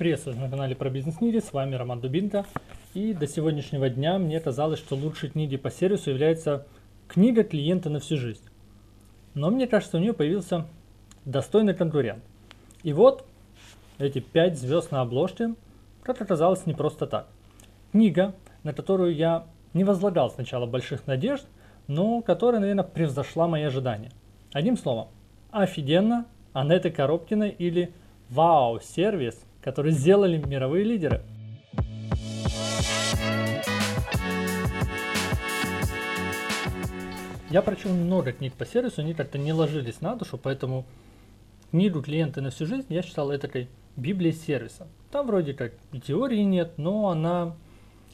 Приветствую на канале про бизнес Ниди, с вами Роман Дубинка. И до сегодняшнего дня мне казалось, что лучшей книгой по сервису является книга клиента на всю жизнь. Но мне кажется, у нее появился достойный конкурент. И вот эти пять звезд на обложке, как оказалось, не просто так. Книга, на которую я не возлагал сначала больших надежд, но которая, наверное, превзошла мои ожидания. Одним словом, офигенно, Анетты Коробкиной или вау-сервис, который сделали мировые лидеры. Я прочел много книг по сервису, они как-то не ложились на душу, поэтому книгу клиенты на всю жизнь я считал этой Библией сервиса. Там вроде как теории нет, но она,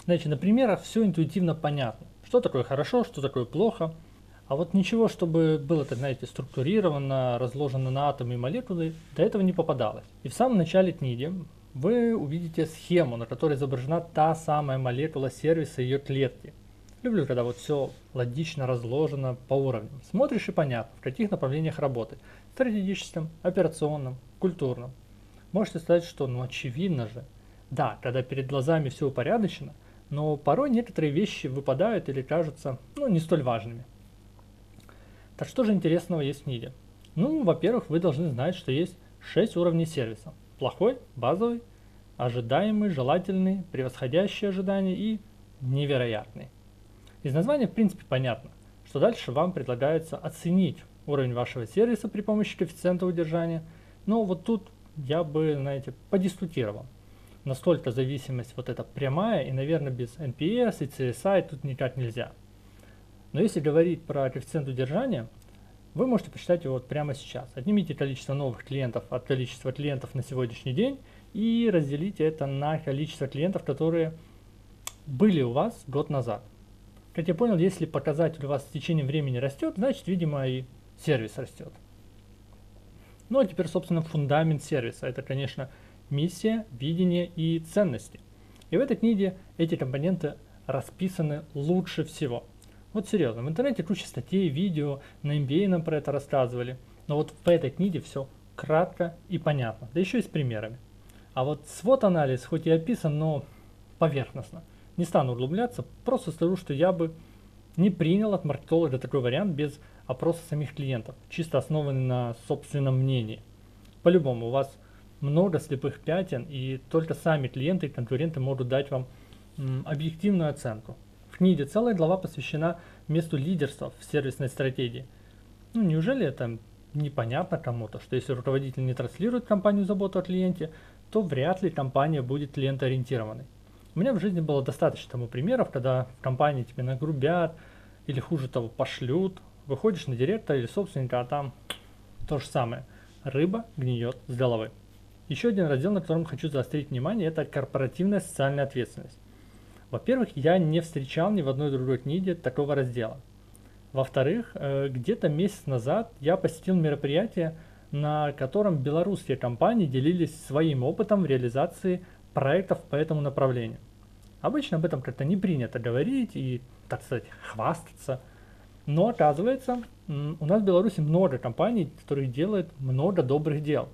знаете, на примерах все интуитивно понятно. Что такое хорошо, что такое плохо – а вот ничего, чтобы было, так знаете, структурировано, разложено на атомы и молекулы, до этого не попадалось. И в самом начале книги вы увидите схему, на которой изображена та самая молекула сервиса ее клетки. Люблю, когда вот все логично разложено по уровням. Смотришь и понятно, в каких направлениях работать. Стратегическом, операционном, культурном. Можете сказать, что ну очевидно же. Да, когда перед глазами все упорядочено, но порой некоторые вещи выпадают или кажутся ну, не столь важными. Так что же интересного есть в книге? Ну, во-первых, вы должны знать, что есть 6 уровней сервиса. Плохой, базовый, ожидаемый, желательный, превосходящий ожидания и невероятный. Из названия в принципе понятно, что дальше вам предлагается оценить уровень вашего сервиса при помощи коэффициента удержания. Но вот тут я бы, знаете, подискутировал. Настолько зависимость вот эта прямая, и, наверное, без NPS и CSI тут никак нельзя. Но если говорить про коэффициент удержания, вы можете посчитать его вот прямо сейчас. Отнимите количество новых клиентов от количества клиентов на сегодняшний день и разделите это на количество клиентов, которые были у вас год назад. Как я понял, если показатель у вас в течение времени растет, значит, видимо, и сервис растет. Ну а теперь, собственно, фундамент сервиса. Это, конечно, миссия, видение и ценности. И в этой книге эти компоненты расписаны лучше всего – вот серьезно, в интернете куча статей, видео, на MBA нам про это рассказывали. Но вот в этой книге все кратко и понятно, да еще и с примерами. А вот свод-анализ хоть и описан, но поверхностно. Не стану углубляться, просто скажу, что я бы не принял от маркетолога такой вариант без опроса самих клиентов, чисто основанный на собственном мнении. По-любому, у вас много слепых пятен, и только сами клиенты и конкуренты могут дать вам м, объективную оценку. В книге целая глава посвящена месту лидерства в сервисной стратегии. Ну, неужели это непонятно кому-то, что если руководитель не транслирует компанию заботу о клиенте, то вряд ли компания будет клиентоориентированной. У меня в жизни было достаточно тому примеров, когда в компании тебе нагрубят или хуже того пошлют, выходишь на директора или собственника, а там то же самое. Рыба гниет с головы. Еще один раздел, на котором хочу заострить внимание, это корпоративная социальная ответственность. Во-первых, я не встречал ни в одной другой книге такого раздела. Во-вторых, э, где-то месяц назад я посетил мероприятие, на котором белорусские компании делились своим опытом в реализации проектов по этому направлению. Обычно об этом как-то не принято говорить и, так сказать, хвастаться. Но оказывается, у нас в Беларуси много компаний, которые делают много добрых дел,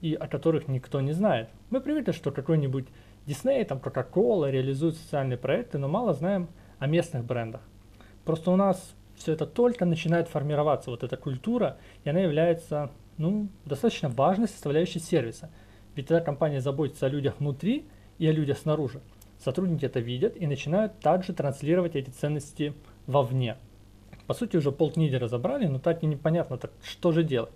и о которых никто не знает. Мы привыкли, что какой-нибудь Disney, там Coca-Cola реализуют социальные проекты, но мало знаем о местных брендах. Просто у нас все это только начинает формироваться, вот эта культура, и она является ну, достаточно важной составляющей сервиса. Ведь тогда компания заботится о людях внутри и о людях снаружи. Сотрудники это видят и начинают также транслировать эти ценности вовне. По сути, уже полкниги разобрали, но так и непонятно, так что же делать.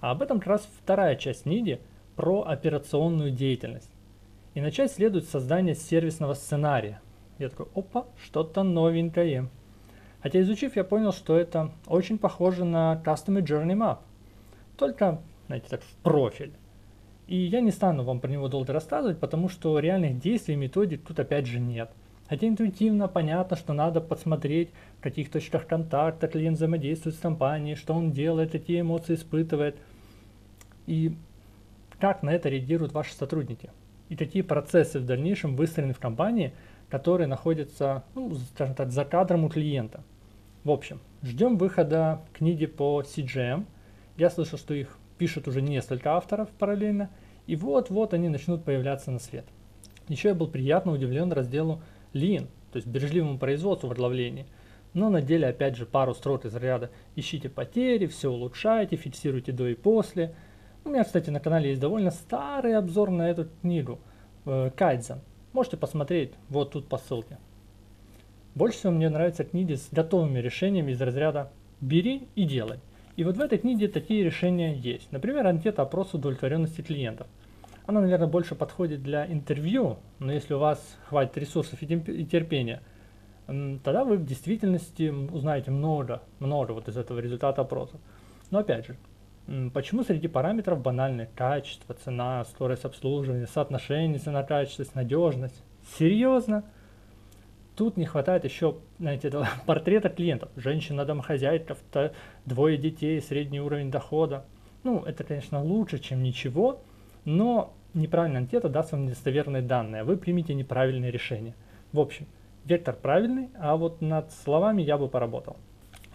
А об этом как раз вторая часть книги про операционную деятельность. И начать следует создание сервисного сценария. Я такой, опа, что-то новенькое. Хотя изучив, я понял, что это очень похоже на Customer Journey Map. Только, знаете, так в профиль. И я не стану вам про него долго рассказывать, потому что реальных действий и методик тут опять же нет. Хотя интуитивно понятно, что надо посмотреть, в каких точках контакта клиент взаимодействует с компанией, что он делает, какие эмоции испытывает. И как на это реагируют ваши сотрудники и какие процессы в дальнейшем выстроены в компании, которые находятся, ну, скажем так, за кадром у клиента. В общем, ждем выхода книги по CGM. Я слышал, что их пишут уже несколько авторов параллельно, И вот-вот они начнут появляться на свет. Еще я был приятно удивлен разделу Lean, то есть бережливому производству в отловлении. Но на деле опять же пару строк из ряда ищите потери, все улучшайте, фиксируйте до и после. У меня, кстати, на канале есть довольно старый обзор на эту книгу э, Кайдзен. Можете посмотреть вот тут по ссылке. Больше всего мне нравятся книги с готовыми решениями из разряда «бери и делай». И вот в этой книге такие решения есть. Например, анкета опрос удовлетворенности клиентов. Она, наверное, больше подходит для интервью, но если у вас хватит ресурсов и терпения, тогда вы в действительности узнаете много, много вот из этого результата опроса. Но опять же, почему среди параметров банальные качество, цена, скорость обслуживания, соотношение цена-качество, надежность? Серьезно? Тут не хватает еще, знаете, портрета клиентов. Женщина-домохозяйка, двое детей, средний уровень дохода. Ну, это, конечно, лучше, чем ничего, но неправильная анкета даст вам недостоверные данные, а вы примите неправильное решение. В общем, вектор правильный, а вот над словами я бы поработал.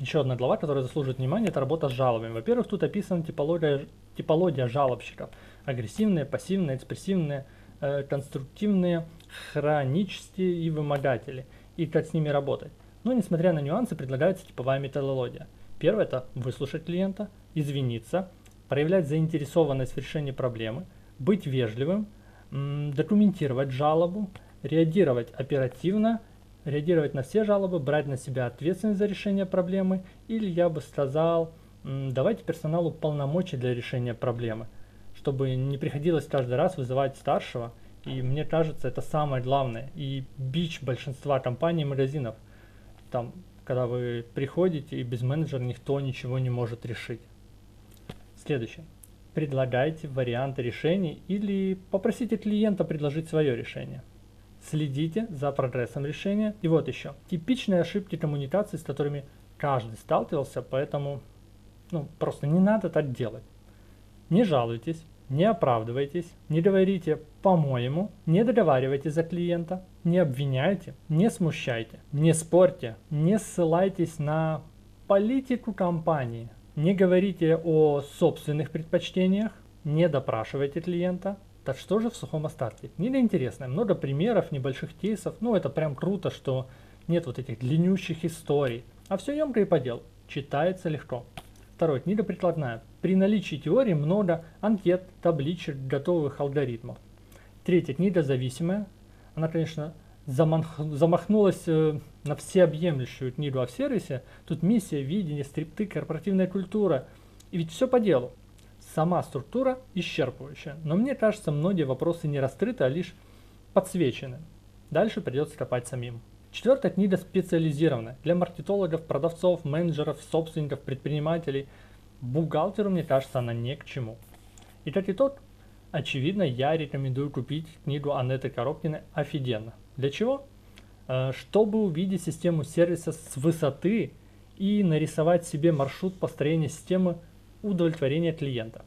Еще одна глава, которая заслуживает внимания, это работа с жалобами. Во-первых, тут описана типология, типология жалобщиков. Агрессивные, пассивные, экспрессивные, э, конструктивные, хронические и вымогатели, и как с ними работать. Но несмотря на нюансы, предлагается типовая методология. Первое – это выслушать клиента, извиниться, проявлять заинтересованность в решении проблемы, быть вежливым, документировать жалобу, реагировать оперативно, реагировать на все жалобы, брать на себя ответственность за решение проблемы, или я бы сказал, давайте персоналу полномочия для решения проблемы, чтобы не приходилось каждый раз вызывать старшего – и мне кажется, это самое главное. И бич большинства компаний и магазинов. Там, когда вы приходите, и без менеджера никто ничего не может решить. Следующее. Предлагайте варианты решений или попросите клиента предложить свое решение. Следите за прогрессом решения. И вот еще. Типичные ошибки коммуникации, с которыми каждый сталкивался, поэтому ну, просто не надо так делать. Не жалуйтесь, не оправдывайтесь, не говорите «по-моему», не договаривайтесь за клиента, не обвиняйте, не смущайте, не спорьте, не ссылайтесь на политику компании, не говорите о собственных предпочтениях, не допрашивайте клиента. Так что же в сухом остатке? Книга интересная, много примеров, небольших кейсов, ну это прям круто, что нет вот этих длиннющих историй, а все емко и по делу, читается легко. Второе, книга прикладная. При наличии теории много анкет, табличек, готовых алгоритмов. Третья книга зависимая. Она, конечно, замах, замахнулась э, на всеобъемлющую книгу о сервисе. Тут миссия, видение, стрипты, корпоративная культура. И ведь все по делу. Сама структура исчерпывающая. Но мне кажется, многие вопросы не раскрыты, а лишь подсвечены. Дальше придется копать самим. Четвертая книга специализирована для маркетологов, продавцов, менеджеров, собственников, предпринимателей. Бухгалтеру, мне кажется, она не к чему. И как итог, очевидно, я рекомендую купить книгу Анеты Коробкиной «Офигенно». Для чего? Э, чтобы увидеть систему сервиса с высоты и нарисовать себе маршрут построения системы удовлетворения клиента.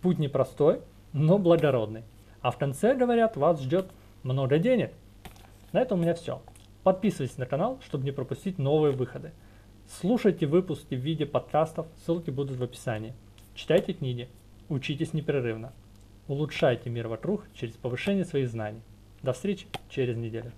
Путь непростой, но благородный. А в конце, говорят, вас ждет много денег. На этом у меня все. Подписывайтесь на канал, чтобы не пропустить новые выходы. Слушайте выпуски в виде подкастов, ссылки будут в описании. Читайте книги, учитесь непрерывно. Улучшайте мир вокруг через повышение своих знаний. До встречи через неделю.